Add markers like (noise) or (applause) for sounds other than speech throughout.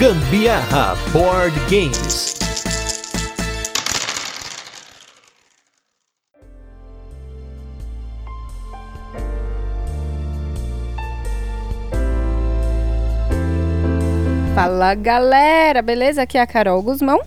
Gambiarra Board Games. Fala galera, beleza? Aqui é a Carol Guzmão.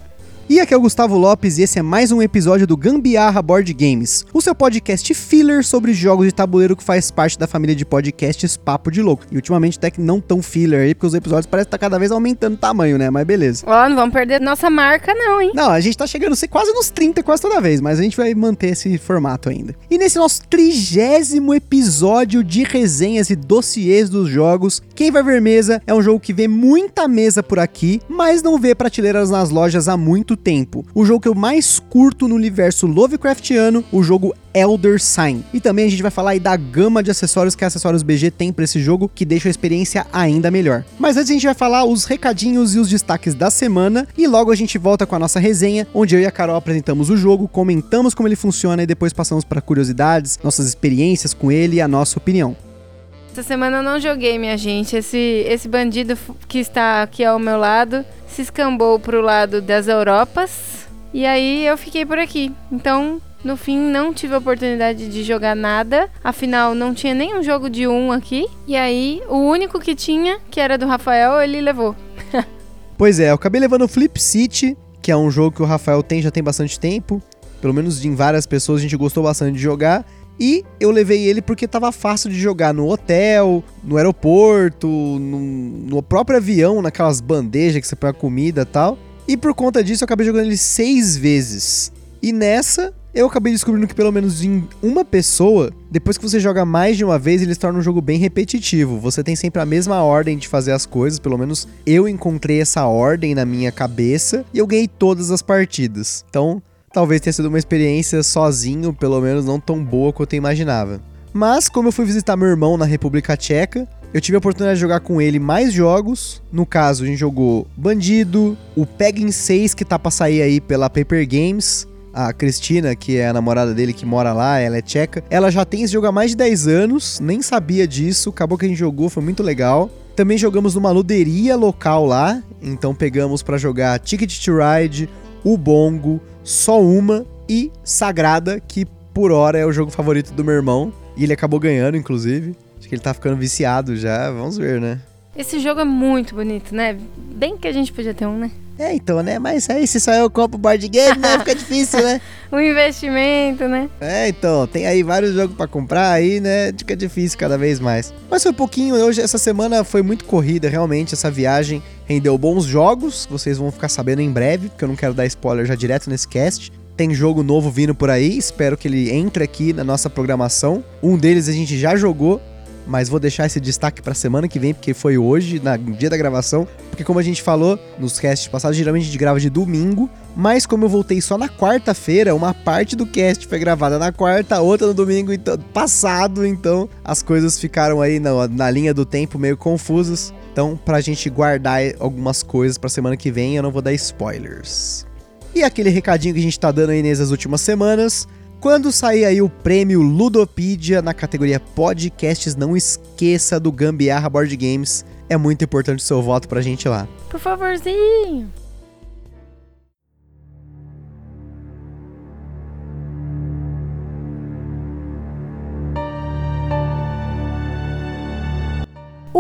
E aqui é o Gustavo Lopes e esse é mais um episódio do Gambiarra Board Games, o seu podcast filler sobre jogos de tabuleiro que faz parte da família de podcasts Papo de Louco. E ultimamente até que não tão filler aí, porque os episódios parecem estar tá cada vez aumentando o tamanho, né? Mas beleza. Ó, não vamos perder nossa marca não, hein? Não, a gente tá chegando quase nos 30 quase toda vez, mas a gente vai manter esse formato ainda. E nesse nosso trigésimo episódio de resenhas e dossiês dos jogos, quem vai ver mesa é um jogo que vê muita mesa por aqui, mas não vê prateleiras nas lojas há muito muito tempo. O jogo que eu mais curto no universo Lovecraftiano, o jogo Elder Sign. E também a gente vai falar aí da gama de acessórios que a Acessórios BG tem para esse jogo, que deixa a experiência ainda melhor. Mas antes a gente vai falar os recadinhos e os destaques da semana, e logo a gente volta com a nossa resenha, onde eu e a Carol apresentamos o jogo, comentamos como ele funciona e depois passamos para curiosidades, nossas experiências com ele e a nossa opinião. Essa semana eu não joguei, minha gente. Esse, esse bandido que está aqui ao meu lado se escambou pro lado das Europas. E aí eu fiquei por aqui. Então, no fim, não tive a oportunidade de jogar nada. Afinal, não tinha nenhum jogo de um aqui. E aí, o único que tinha, que era do Rafael, ele levou. (laughs) pois é, eu acabei levando Flip City, que é um jogo que o Rafael tem já tem bastante tempo. Pelo menos em várias pessoas a gente gostou bastante de jogar. E eu levei ele porque tava fácil de jogar no hotel, no aeroporto, no, no próprio avião, naquelas bandejas que você põe a comida e tal. E por conta disso eu acabei jogando ele seis vezes. E nessa eu acabei descobrindo que pelo menos em uma pessoa, depois que você joga mais de uma vez, ele se torna um jogo bem repetitivo. Você tem sempre a mesma ordem de fazer as coisas, pelo menos eu encontrei essa ordem na minha cabeça e eu ganhei todas as partidas. Então, talvez tenha sido uma experiência sozinho, pelo menos não tão boa quanto eu imaginava. Mas, como eu fui visitar meu irmão na República Tcheca, eu tive a oportunidade de jogar com ele mais jogos. No caso, a gente jogou Bandido, o Pegging 6 que tá pra sair aí pela Paper Games. A Cristina, que é a namorada dele que mora lá, ela é tcheca. Ela já tem esse jogo há mais de 10 anos, nem sabia disso. Acabou que a gente jogou, foi muito legal. Também jogamos numa luderia local lá, então pegamos para jogar Ticket to Ride, o Bongo, só uma e Sagrada, que por hora é o jogo favorito do meu irmão. E ele acabou ganhando, inclusive. Acho que ele tá ficando viciado já, vamos ver, né? Esse jogo é muito bonito, né? Bem que a gente podia ter um, né? É, então, né? Mas aí se só eu compro board game, né? Fica difícil, né? (laughs) um investimento, né? É, então, tem aí vários jogos para comprar aí, né? Fica difícil cada vez mais. Mas foi um pouquinho, hoje, essa semana foi muito corrida, realmente, essa viagem rendeu bons jogos, vocês vão ficar sabendo em breve, porque eu não quero dar spoiler já direto nesse cast. Tem jogo novo vindo por aí, espero que ele entre aqui na nossa programação. Um deles a gente já jogou, mas vou deixar esse destaque para semana que vem, porque foi hoje, no dia da gravação. Porque como a gente falou nos casts passados, geralmente a gente grava de domingo, mas como eu voltei só na quarta-feira, uma parte do cast foi gravada na quarta, outra no domingo então, passado, então as coisas ficaram aí na, na linha do tempo meio confusas. Então, pra gente guardar algumas coisas pra semana que vem, eu não vou dar spoilers. E aquele recadinho que a gente tá dando aí nessas últimas semanas, quando sair aí o prêmio Ludopedia na categoria Podcasts, não esqueça do Gambiarra Board Games. É muito importante o seu voto pra gente lá. Por favorzinho.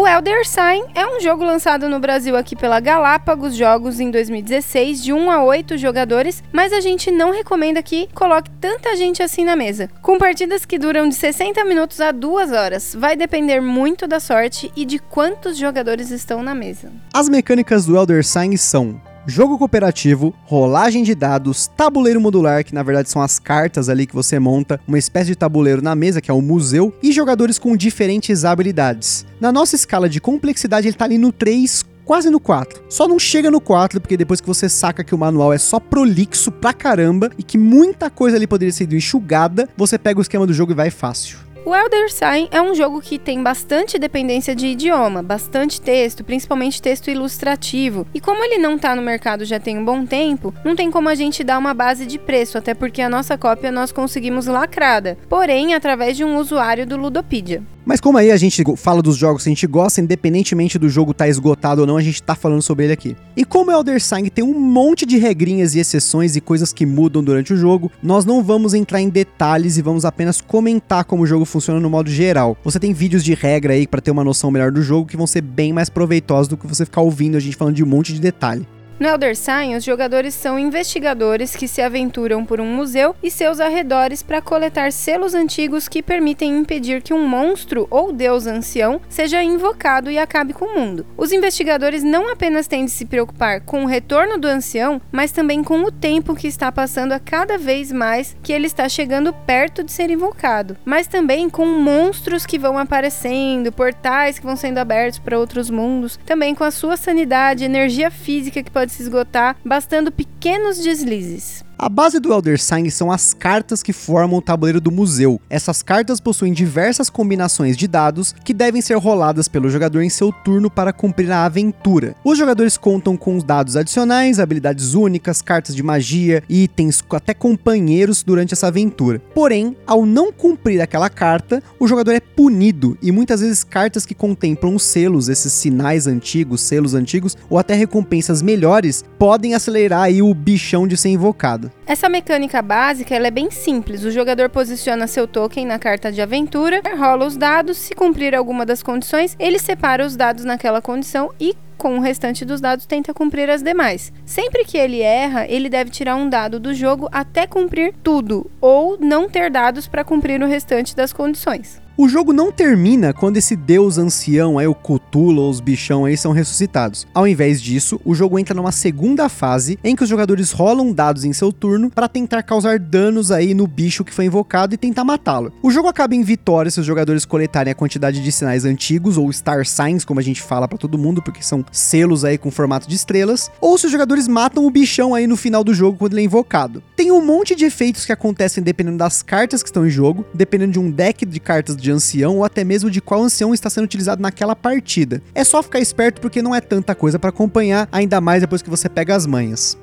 O Elder Sign é um jogo lançado no Brasil aqui pela Galápagos Jogos em 2016, de 1 a 8 jogadores, mas a gente não recomenda que coloque tanta gente assim na mesa. Com partidas que duram de 60 minutos a 2 horas, vai depender muito da sorte e de quantos jogadores estão na mesa. As mecânicas do Elder Sign são jogo cooperativo, rolagem de dados, tabuleiro modular, que na verdade são as cartas ali que você monta, uma espécie de tabuleiro na mesa, que é o museu, e jogadores com diferentes habilidades. Na nossa escala de complexidade, ele tá ali no 3, quase no 4. Só não chega no 4 porque depois que você saca que o manual é só prolixo pra caramba e que muita coisa ali poderia ser enxugada, você pega o esquema do jogo e vai fácil. O Elder Sign é um jogo que tem bastante dependência de idioma, bastante texto, principalmente texto ilustrativo. E como ele não está no mercado já tem um bom tempo, não tem como a gente dar uma base de preço, até porque a nossa cópia nós conseguimos lacrada, porém através de um usuário do Ludopedia. Mas como aí a gente fala dos jogos que a gente gosta, independentemente do jogo estar tá esgotado ou não, a gente tá falando sobre ele aqui. E como Elder Sign tem um monte de regrinhas e exceções e coisas que mudam durante o jogo, nós não vamos entrar em detalhes e vamos apenas comentar como o jogo funciona no modo geral. Você tem vídeos de regra aí para ter uma noção melhor do jogo que vão ser bem mais proveitosos do que você ficar ouvindo a gente falando de um monte de detalhe. No Elder Sign, os jogadores são investigadores que se aventuram por um museu e seus arredores para coletar selos antigos que permitem impedir que um monstro ou deus ancião seja invocado e acabe com o mundo. Os investigadores não apenas têm de se preocupar com o retorno do ancião, mas também com o tempo que está passando a cada vez mais que ele está chegando perto de ser invocado, mas também com monstros que vão aparecendo, portais que vão sendo abertos para outros mundos, também com a sua sanidade, energia física que pode pode se esgotar, bastando pequenos deslizes. A base do Elder Sign são as cartas que formam o tabuleiro do museu. Essas cartas possuem diversas combinações de dados que devem ser roladas pelo jogador em seu turno para cumprir a aventura. Os jogadores contam com os dados adicionais, habilidades únicas, cartas de magia, itens, até companheiros durante essa aventura. Porém, ao não cumprir aquela carta, o jogador é punido e muitas vezes cartas que contemplam os selos, esses sinais antigos, selos antigos ou até recompensas melhores podem acelerar aí o bichão de ser invocado. Essa mecânica básica é bem simples. O jogador posiciona seu token na carta de aventura, rola os dados, se cumprir alguma das condições, ele separa os dados naquela condição e com o restante dos dados tenta cumprir as demais. Sempre que ele erra, ele deve tirar um dado do jogo até cumprir tudo, ou não ter dados para cumprir o restante das condições. O jogo não termina quando esse deus ancião, aí, o Cthulhu ou os bichão aí, são ressuscitados. Ao invés disso, o jogo entra numa segunda fase em que os jogadores rolam dados em seu turno para tentar causar danos aí no bicho que foi invocado e tentar matá-lo. O jogo acaba em vitória se os jogadores coletarem a quantidade de sinais antigos ou Star Signs, como a gente fala para todo mundo, porque são selos aí com formato de estrelas, ou se os jogadores matam o bichão aí no final do jogo quando ele é invocado. Tem um monte de efeitos que acontecem dependendo das cartas que estão em jogo, dependendo de um deck de cartas de ancião ou até mesmo de qual ancião está sendo utilizado naquela partida. É só ficar esperto porque não é tanta coisa para acompanhar, ainda mais depois que você pega as manhas.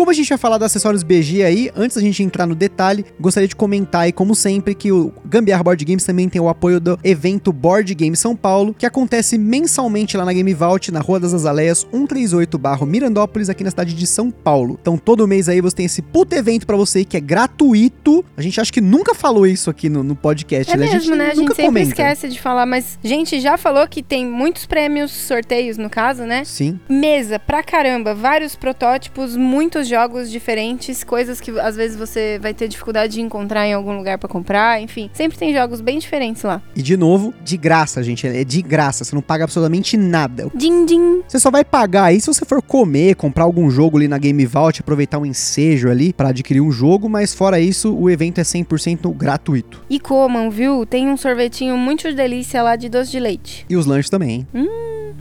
Como a gente vai falar dos acessórios BG aí, antes da gente entrar no detalhe, gostaria de comentar aí, como sempre, que o Gambiarra Board Games também tem o apoio do evento Board Game São Paulo, que acontece mensalmente lá na Game Vault, na Rua das Azaleias, 138 barro Mirandópolis, aqui na cidade de São Paulo. Então todo mês aí você tem esse puto evento para você que é gratuito. A gente acha que nunca falou isso aqui no, no podcast, é né? Mesmo, a gente né? A gente sempre comenta. esquece de falar, mas a gente já falou que tem muitos prêmios, sorteios no caso, né? Sim. Mesa pra caramba, vários protótipos, muitos muitos jogos diferentes, coisas que às vezes você vai ter dificuldade de encontrar em algum lugar para comprar, enfim. Sempre tem jogos bem diferentes lá. E de novo, de graça, gente. É de graça, você não paga absolutamente nada. Din, din. Você só vai pagar aí se você for comer, comprar algum jogo ali na Game Vault, aproveitar um ensejo ali para adquirir um jogo, mas fora isso, o evento é 100% gratuito. E comam, viu? Tem um sorvetinho muito delícia lá de doce de leite. E os lanches também, hein? Hum.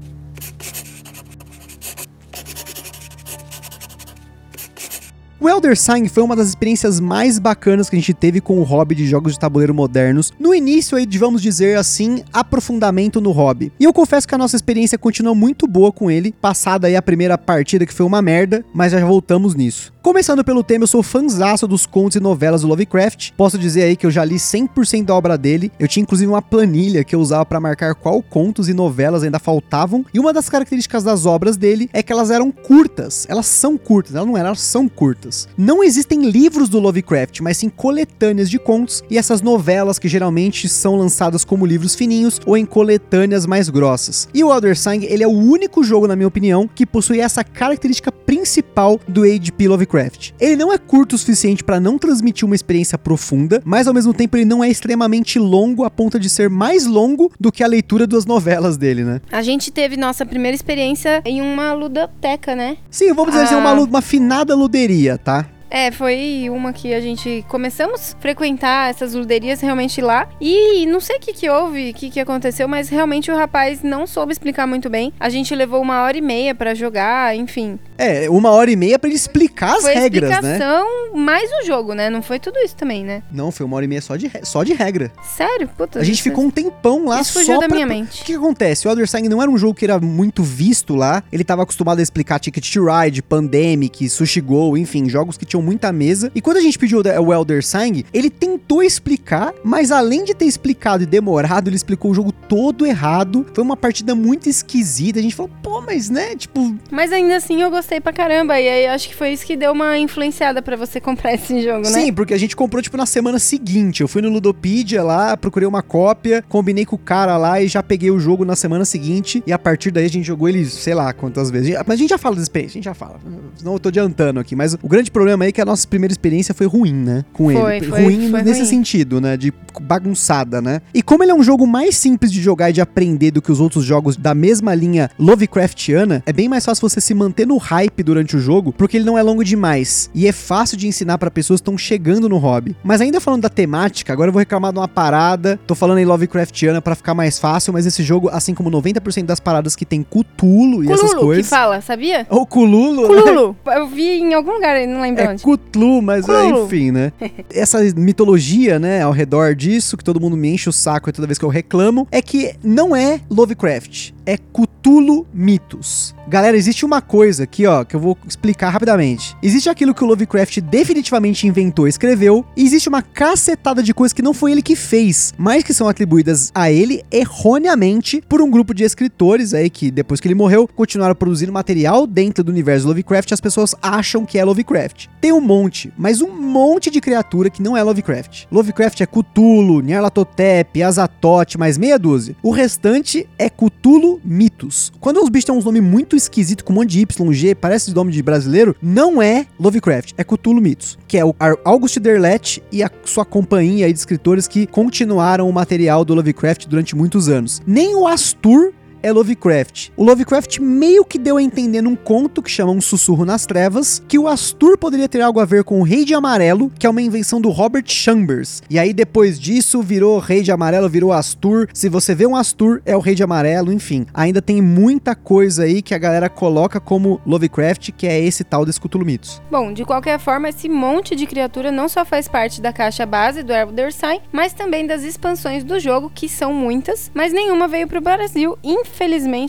O Elder Sign foi uma das experiências mais bacanas que a gente teve com o hobby de jogos de tabuleiro modernos. No início aí, vamos dizer assim, aprofundamento no hobby. E eu confesso que a nossa experiência continua muito boa com ele, passada aí a primeira partida que foi uma merda, mas já voltamos nisso. Começando pelo tema, eu sou fãzaço dos contos e novelas do Lovecraft. Posso dizer aí que eu já li 100% da obra dele. Eu tinha inclusive uma planilha que eu usava para marcar qual contos e novelas ainda faltavam. E uma das características das obras dele é que elas eram curtas. Elas são curtas, elas não eram, elas são curtas. Não existem livros do Lovecraft, mas sim coletâneas de contos e essas novelas que geralmente são lançadas como livros fininhos ou em coletâneas mais grossas. E o Elder Sign, ele é o único jogo, na minha opinião, que possui essa característica principal do H.P. Lovecraft Lovecraft. Ele não é curto o suficiente para não transmitir uma experiência profunda, mas ao mesmo tempo ele não é extremamente longo a ponto de ser mais longo do que a leitura das novelas dele, né? A gente teve nossa primeira experiência em uma ludoteca, né? Sim, vamos dizer assim, uma, ah. uma finada luderia, tá? É, foi uma que a gente começamos a frequentar essas luderias realmente lá. E não sei o que, que houve, o que, que aconteceu, mas realmente o rapaz não soube explicar muito bem. A gente levou uma hora e meia para jogar, enfim. É, uma hora e meia para ele explicar as foi regras, né? explicação mais o jogo, né? Não foi tudo isso também, né? Não, foi uma hora e meia só de, só de regra. Sério? Puta. A gente ficou um tempão lá isso fugiu só da pra... minha mente. O que, que acontece? O Elder Sign não era um jogo que era muito visto lá. Ele tava acostumado a explicar Ticket to Ride, Pandemic, Sushi Go, enfim, jogos que tinham muita mesa. E quando a gente pediu o Elder Sign, ele tentou explicar, mas além de ter explicado e demorado, ele explicou o jogo todo errado. Foi uma partida muito esquisita. A gente falou, pô, mas né, tipo. Mas ainda assim eu gostei pra caramba. E aí acho que foi isso que deu uma influenciada para você (laughs) comprar esse jogo, né? Sim, porque a gente comprou, tipo, na semana seguinte. Eu fui no Ludopedia lá, procurei uma cópia, combinei com o cara lá e já peguei o jogo na semana seguinte. E a partir daí a gente jogou ele, sei lá quantas vezes. Mas a gente já fala desse experiência, a gente já fala. Não eu tô adiantando aqui. Mas o grande problema aí que a nossa primeira experiência foi ruim, né? Com Foi, ele. foi, ruim foi nesse ruim. sentido, né? De bagunçada, né? E como ele é um jogo mais simples de jogar e de aprender do que os outros jogos da mesma linha Lovecraftiana, é bem mais fácil você se manter no hype durante o jogo, porque ele não é longo demais. E é fácil de ensinar pra pessoas que estão chegando no hobby. Mas ainda falando da temática, agora eu vou reclamar de uma parada. Tô falando em Lovecraftiana pra ficar mais fácil, mas esse jogo, assim como 90% das paradas que tem Cthulhu e essas Cululo, que coisas. fala, sabia? Ou Cululo, né? Cululo. Eu vi em algum lugar, não lembro É onde. Cthulhu, mas é, Cthulhu. enfim, né? (laughs) Essa mitologia, né, ao redor disso, que todo mundo me enche o saco toda vez que eu reclamo, é que não é Lovecraft, é Cthulhu Mitos. Galera, existe uma coisa aqui, ó, que eu vou explicar rapidamente. Existe aquilo que o Lovecraft definitivamente inventou e escreveu, e existe uma cacetada de coisas que não foi ele que fez, mas que são atribuídas a ele erroneamente por um grupo de escritores aí que, depois que ele morreu, continuaram produzindo material dentro do universo Lovecraft e as pessoas acham que é Lovecraft. Tem um monte, mas um monte de criatura que não é Lovecraft. Lovecraft é Cthulhu, Nyarlathotep, Azatoth, mais meia dúzia. O restante é Cthulhu Mitos. Quando os bichos têm uns nomes muito esquisitos, com um monte de Y, G, parece nome de brasileiro, não é Lovecraft, é Cthulhu Mitos, que é o August Derleth e a sua companhia de escritores que continuaram o material do Lovecraft durante muitos anos. Nem o Astur é Lovecraft. O Lovecraft meio que deu a entender num conto que chama Um Sussurro nas Trevas que o Astur poderia ter algo a ver com o Rei de Amarelo, que é uma invenção do Robert Chambers. E aí depois disso virou Rei de Amarelo, virou Astur. Se você vê um Astur, é o Rei de Amarelo, enfim. Ainda tem muita coisa aí que a galera coloca como Lovecraft, que é esse tal desse Cthulhu Mitos. Bom, de qualquer forma, esse monte de criatura não só faz parte da caixa base do Elder Sign, mas também das expansões do jogo, que são muitas, mas nenhuma veio pro Brasil, infelizmente,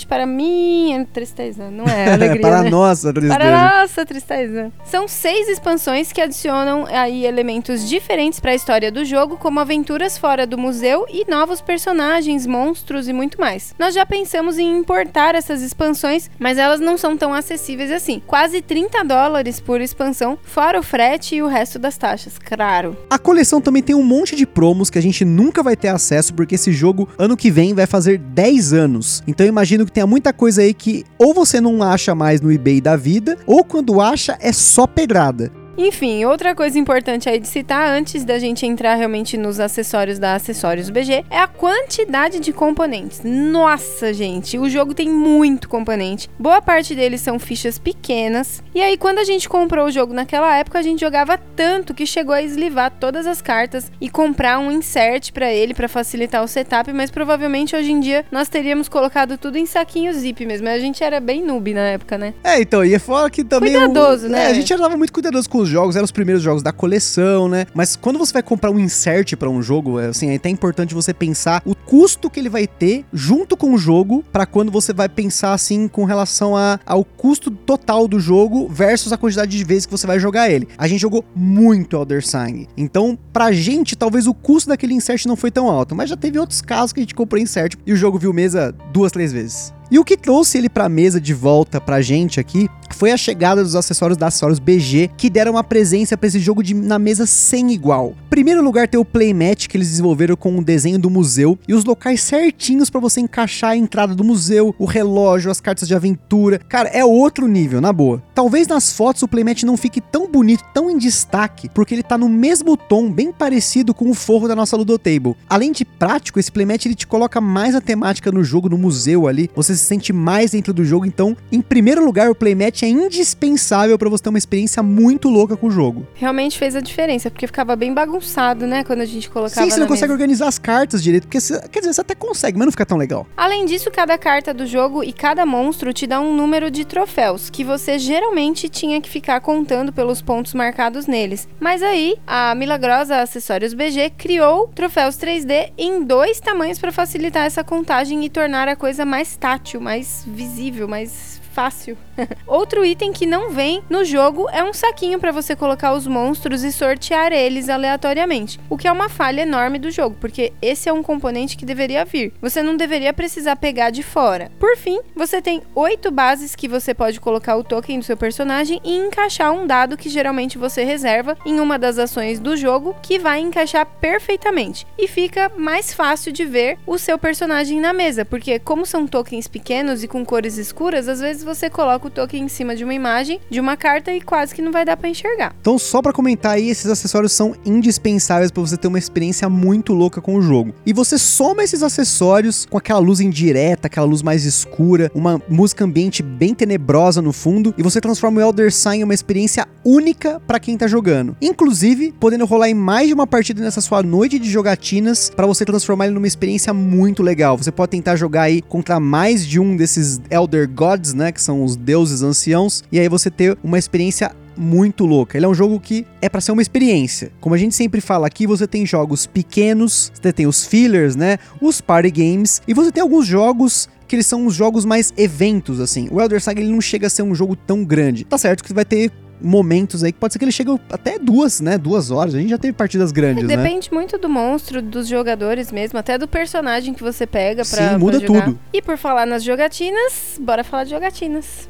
para minha tristeza. Não é (laughs) alegria, Para né? nossa tristeza. Para nossa tristeza. São seis expansões que adicionam aí elementos diferentes para a história do jogo, como aventuras fora do museu e novos personagens, monstros e muito mais. Nós já pensamos em importar essas expansões, mas elas não são tão acessíveis assim. Quase 30 dólares por expansão, fora o frete e o resto das taxas, claro. A coleção também tem um monte de promos que a gente nunca vai ter acesso, porque esse jogo, ano que vem, vai fazer 10 anos. Então eu imagino que tenha muita coisa aí que ou você não acha mais no eBay da vida, ou quando acha é só pedrada. Enfim, outra coisa importante aí de citar antes da gente entrar realmente nos acessórios da Acessórios BG é a quantidade de componentes. Nossa, gente, o jogo tem muito componente. Boa parte deles são fichas pequenas. E aí, quando a gente comprou o jogo naquela época, a gente jogava tanto que chegou a eslivar todas as cartas e comprar um insert pra ele pra facilitar o setup, mas provavelmente hoje em dia nós teríamos colocado tudo em saquinho zip mesmo. A gente era bem noob na época, né? É, então, e é fora que também. o- Cuidadoso, né? É, a gente já tava muito cuidadoso com os jogos, eram os primeiros jogos da coleção, né? Mas quando você vai comprar um insert pra um jogo, é, assim, é até importante você pensar o custo que ele vai ter junto com o jogo, pra quando você vai pensar, assim, com relação a, ao custo total do jogo versus a quantidade de vezes que você vai jogar ele. A gente jogou muito Elder Sign. Então, pra gente, talvez o custo daquele insert não foi tão alto, mas já teve outros casos que a gente comprou insert e o jogo viu mesa duas, três vezes. E o que trouxe ele pra mesa de volta pra gente aqui foi a chegada dos acessórios da Acessórios BG, que deram uma presença pra esse jogo de, na mesa sem igual. Primeiro lugar tem o playmat que eles desenvolveram com o desenho do museu e os locais certinhos pra você encaixar a entrada do museu, o relógio, as cartas de aventura. Cara, é outro nível, na boa. Talvez nas fotos o playmat não fique tão bonito, tão em destaque, porque ele tá no mesmo tom, bem parecido com o forro da nossa Ludotable. Além de prático, esse playmat ele te coloca mais a temática no jogo, no museu ali. Você se sente mais dentro do jogo, então, em primeiro lugar, o playmat é indispensável pra você ter uma experiência muito louca com o jogo. Realmente fez a diferença, porque ficava bem bagunçado, né? Quando a gente colocava Sim, você não consegue mesa. organizar as cartas direito, porque você, quer dizer, você até consegue, mas não fica tão legal. Além disso, cada carta do jogo e cada monstro te dá um número de troféus, que você geralmente tinha que ficar contando pelos pontos marcados neles. Mas aí, a milagrosa Acessórios BG criou troféus 3D em dois tamanhos para facilitar essa contagem e tornar a coisa mais tátil, mais visível, mais fácil. (laughs) Outro item que não vem no jogo é um saquinho para você colocar os monstros e sortear eles aleatoriamente, o que é uma falha enorme do jogo, porque esse é um componente que deveria vir. Você não deveria precisar pegar de fora. Por fim, você tem oito bases que você pode colocar o token do seu personagem e encaixar um dado que geralmente você reserva em uma das ações do jogo, que vai encaixar perfeitamente. E fica mais fácil de ver o seu personagem na mesa, porque como são tokens pequenos e com cores escuras, às vezes você coloca o token em cima de uma imagem, de uma carta e quase que não vai dar para enxergar. Então, só para comentar aí, esses acessórios são indispensáveis para você ter uma experiência muito louca com o jogo. E você soma esses acessórios com aquela luz indireta, aquela luz mais escura, uma música ambiente bem tenebrosa no fundo, e você transforma o Elder Sign em uma experiência única para quem tá jogando. Inclusive, podendo rolar em mais de uma partida nessa sua noite de jogatinas para você transformar ele numa experiência muito legal. Você pode tentar jogar aí contra mais de um desses Elder Gods, né, que são os deuses anciãos, e aí você ter uma experiência muito louca. Ele é um jogo que é para ser uma experiência. Como a gente sempre fala aqui, você tem jogos pequenos, você tem os fillers, né? Os party games e você tem alguns jogos que eles são os jogos mais eventos assim. O Elder Saga ele não chega a ser um jogo tão grande. Tá certo que vai ter momentos aí que pode ser que ele chegue até duas, né? Duas horas. A gente já teve partidas grandes, Depende né? Depende muito do monstro, dos jogadores mesmo, até do personagem que você pega pra, Sim, muda pra tudo. E por falar nas jogatinas, bora falar de jogatinas.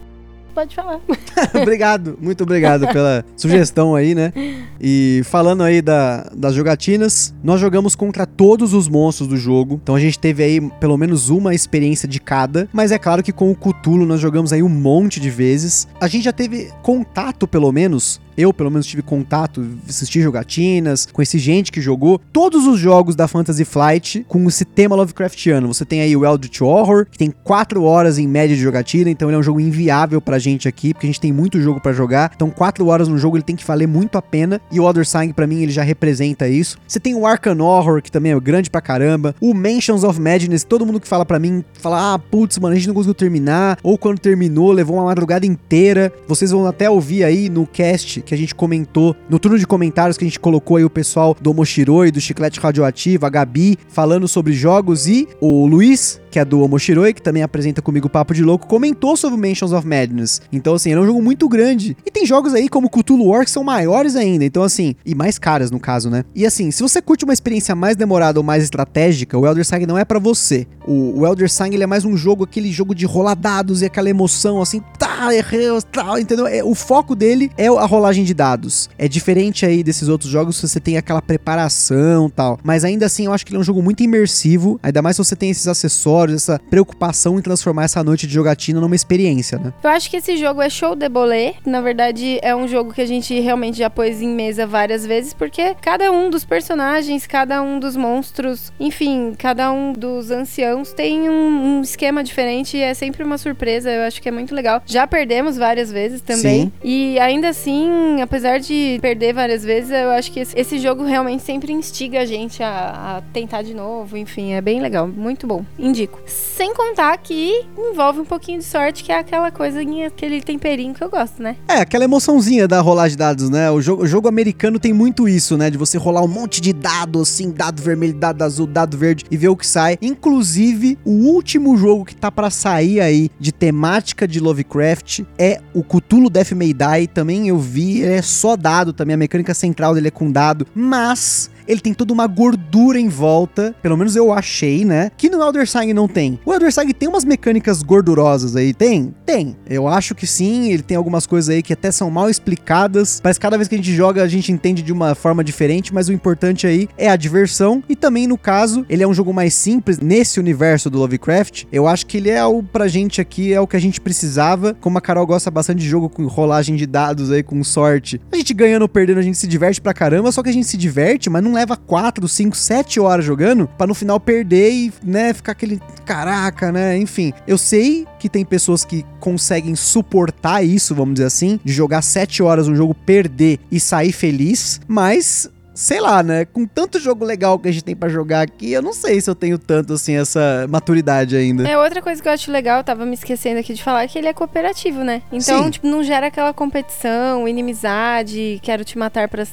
Pode falar. (laughs) obrigado, muito obrigado pela sugestão aí, né? E falando aí da, das jogatinas, nós jogamos contra todos os monstros do jogo. Então a gente teve aí pelo menos uma experiência de cada. Mas é claro que com o Cthulhu nós jogamos aí um monte de vezes. A gente já teve contato, pelo menos, eu pelo menos tive contato, assisti jogatinas, conheci gente que jogou todos os jogos da Fantasy Flight com esse tema Lovecraftiano. Você tem aí o Eldritch Horror, que tem 4 horas em média de jogatina, então ele é um jogo inviável pra gente aqui, porque a gente tem muito jogo para jogar. Então 4 horas no jogo ele tem que valer muito a pena, e o Other Sign para mim ele já representa isso. Você tem o Arcan Horror, que também é grande pra caramba, o Mansions of Madness, todo mundo que fala para mim, fala: "Ah, putz, mano, a gente não conseguiu terminar", ou quando terminou, levou uma madrugada inteira. Vocês vão até ouvir aí no cast que a gente comentou, no turno de comentários que a gente colocou aí o pessoal do Omoshiroi, do Chiclete Radioativo, a Gabi, falando sobre jogos e o Luiz, que é do Omoshiroi, que também apresenta comigo o Papo de Louco, comentou sobre Mansions of Madness. Então, assim, ele é um jogo muito grande. E tem jogos aí como Cthulhu War que são maiores ainda. Então, assim, e mais caras no caso, né? E assim, se você curte uma experiência mais demorada ou mais estratégica, o Elder Sign não é para você. O, o, Elder Sign ele é mais um jogo, aquele jogo de rolar dados e aquela emoção, assim, tá, errei, tal, entendeu? É, o foco dele é a rolagem de dados. É diferente aí desses outros jogos se você tem aquela preparação tal. Mas ainda assim, eu acho que ele é um jogo muito imersivo, ainda mais se você tem esses acessórios, essa preocupação em transformar essa noite de jogatina numa experiência, né? Eu acho que esse jogo é show de bolé. Na verdade, é um jogo que a gente realmente já pôs em mesa várias vezes, porque cada um dos personagens, cada um dos monstros, enfim, cada um dos anciãos tem um, um esquema diferente e é sempre uma surpresa. Eu acho que é muito legal. Já perdemos várias vezes também. Sim. E ainda assim, apesar de perder várias vezes, eu acho que esse, esse jogo realmente sempre instiga a gente a, a tentar de novo. Enfim, é bem legal. Muito bom. Indico. Sem contar que envolve um pouquinho de sorte, que é aquela coisinha, aquele temperinho que eu gosto, né? É, aquela emoçãozinha da rolagem de dados, né? O jogo, o jogo americano tem muito isso, né? De você rolar um monte de dado, assim, dado vermelho, dado azul, dado verde e ver o que sai. Inclusive, o último jogo que tá para sair aí de temática de Lovecraft é o Cthulhu Death May Die. Também eu vi, é só dado também, a mecânica central dele é com dado, mas ele tem toda uma gordura em volta, pelo menos eu achei, né? Que no Elder Sign não tem. O Elder tem umas mecânicas gordurosas aí, tem? Tem. Eu acho que sim, ele tem algumas coisas aí que até são mal explicadas, mas cada vez que a gente joga a gente entende de uma forma diferente, mas o importante aí é a diversão e também no caso, ele é um jogo mais simples nesse universo do Lovecraft. Eu acho que ele é o pra gente aqui é o que a gente precisava. Como a Carol gosta bastante de jogo com rolagem de dados aí com sorte. A gente ganhando ou perdendo, a gente se diverte pra caramba, só que a gente se diverte, mas não leva 4, 5, 7 horas jogando para no final perder e, né, ficar aquele caraca, né? Enfim, eu sei que tem pessoas que conseguem suportar isso, vamos dizer assim, de jogar 7 horas um jogo, perder e sair feliz, mas sei lá, né? Com tanto jogo legal que a gente tem pra jogar aqui, eu não sei se eu tenho tanto, assim, essa maturidade ainda. É, outra coisa que eu acho legal, eu tava me esquecendo aqui de falar, é que ele é cooperativo, né? Então, Sim. tipo, não gera aquela competição, inimizade, quero te matar pra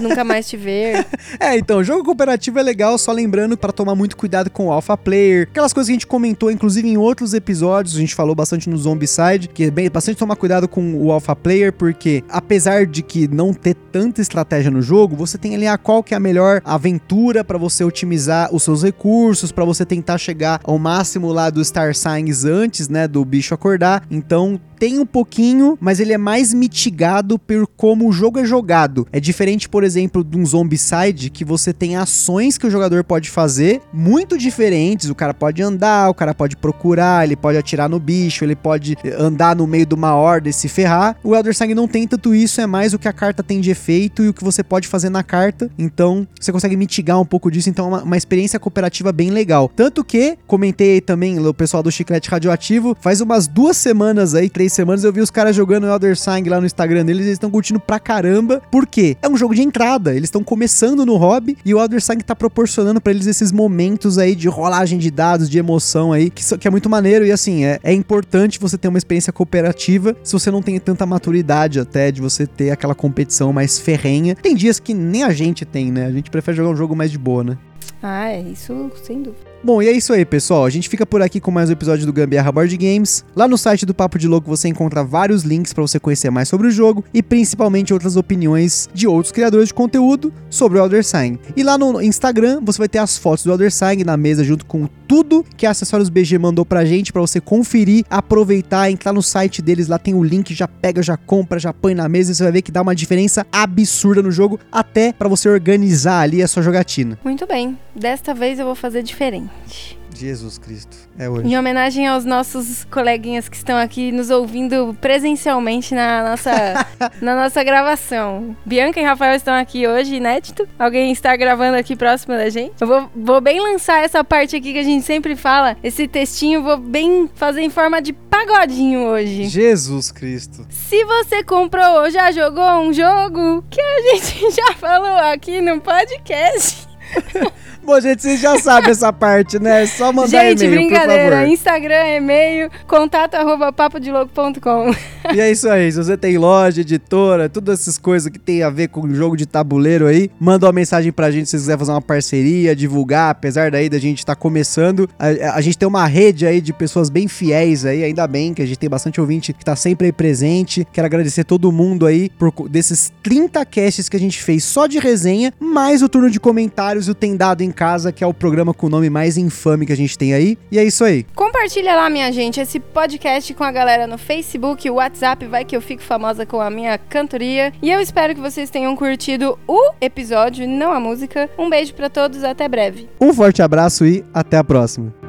nunca mais te ver. (laughs) É, então, jogo cooperativo é legal, só lembrando pra tomar muito cuidado com o alpha player. Aquelas coisas que a gente comentou, inclusive em outros episódios, a gente falou bastante no Zombicide, que é bem, bastante tomar cuidado com o alpha player, porque apesar de que não ter tanta estratégia no jogo, você tem ali a qual que é a melhor aventura pra você otimizar os seus recursos, pra você tentar chegar ao máximo lá do Star Signs antes, né, do bicho acordar. Então, tem um pouquinho, mas ele é mais mitigado por como o jogo é jogado. É diferente, por exemplo, de um Zombicide, que você tem ações que o jogador pode fazer muito diferentes. O cara pode andar, o cara pode procurar, ele pode atirar no bicho, ele pode andar no meio de uma horda e se ferrar. O Elder Sign não tem tanto isso, é mais o que a carta tem de efeito e o que você pode fazer na carta. Então, você consegue mitigar um pouco disso. Então, é uma, uma experiência cooperativa bem legal. Tanto que, comentei também, o pessoal do Chiclete Radioativo, faz umas duas semanas aí, três semanas, eu vi os caras jogando Elder Sign lá no Instagram deles, eles estão curtindo pra caramba. Por quê? É um jogo de entrada, eles estão começando no hobby e o Elder Sign tá proporcionando pra eles esses momentos aí de rolagem de dados, de emoção aí, que, que é muito maneiro e assim, é, é importante você ter uma experiência cooperativa se você não tem tanta maturidade até de você ter aquela competição mais ferrenha. Tem dias que nem a gente tem, né? A gente prefere jogar um jogo mais de boa, né? ah, é, isso sem dúvida. Bom, e é isso aí, pessoal. A gente fica por aqui com mais um episódio do Gambiarra Board Games. Lá no site do Papo de Louco você encontra vários links para você conhecer mais sobre o jogo e principalmente outras opiniões de outros criadores de conteúdo sobre o Elder Sign. E lá no Instagram você vai ter as fotos do Elder Sign na mesa junto com tudo que a Acessórios BG mandou pra gente para você conferir, aproveitar, entrar no site deles, lá tem o link, já pega, já compra, já põe na mesa e você vai ver que dá uma diferença absurda no jogo, até para você organizar ali a sua jogatina. Muito bem, desta vez eu vou fazer diferente. Jesus Cristo, é hoje. Em homenagem aos nossos coleguinhas que estão aqui nos ouvindo presencialmente na nossa, (laughs) na nossa gravação. Bianca e Rafael estão aqui hoje, inédito. Alguém está gravando aqui próximo da gente. Eu vou, vou bem lançar essa parte aqui que a gente sempre fala, esse textinho, vou bem fazer em forma de pagodinho hoje. Jesus Cristo. Se você comprou ou já jogou um jogo que a (laughs) gente já falou aqui no podcast. (laughs) Bom, gente, vocês já sabem essa parte, né? É só mandar gente, e-mail, por brincadeira. Instagram, e-mail, contato arroba papodilouco.com. E é isso aí. Se você tem loja, editora, todas essas coisas que tem a ver com jogo de tabuleiro aí, manda uma mensagem pra gente se você quiser fazer uma parceria, divulgar. Apesar daí da gente estar começando, a, a gente tem uma rede aí de pessoas bem fiéis aí, ainda bem que a gente tem bastante ouvinte que tá sempre aí presente. Quero agradecer todo mundo aí por desses 30 casts que a gente fez só de resenha, mais o turno de comentários e o Tem Dado em Casa, que é o programa com o nome mais infame que a gente tem aí. E é isso aí. Compartilha lá, minha gente, esse podcast com a galera no Facebook, WhatsApp, vai que eu fico famosa com a minha cantoria. E eu espero que vocês tenham curtido o episódio, não a música. Um beijo pra todos, até breve. Um forte abraço e até a próxima.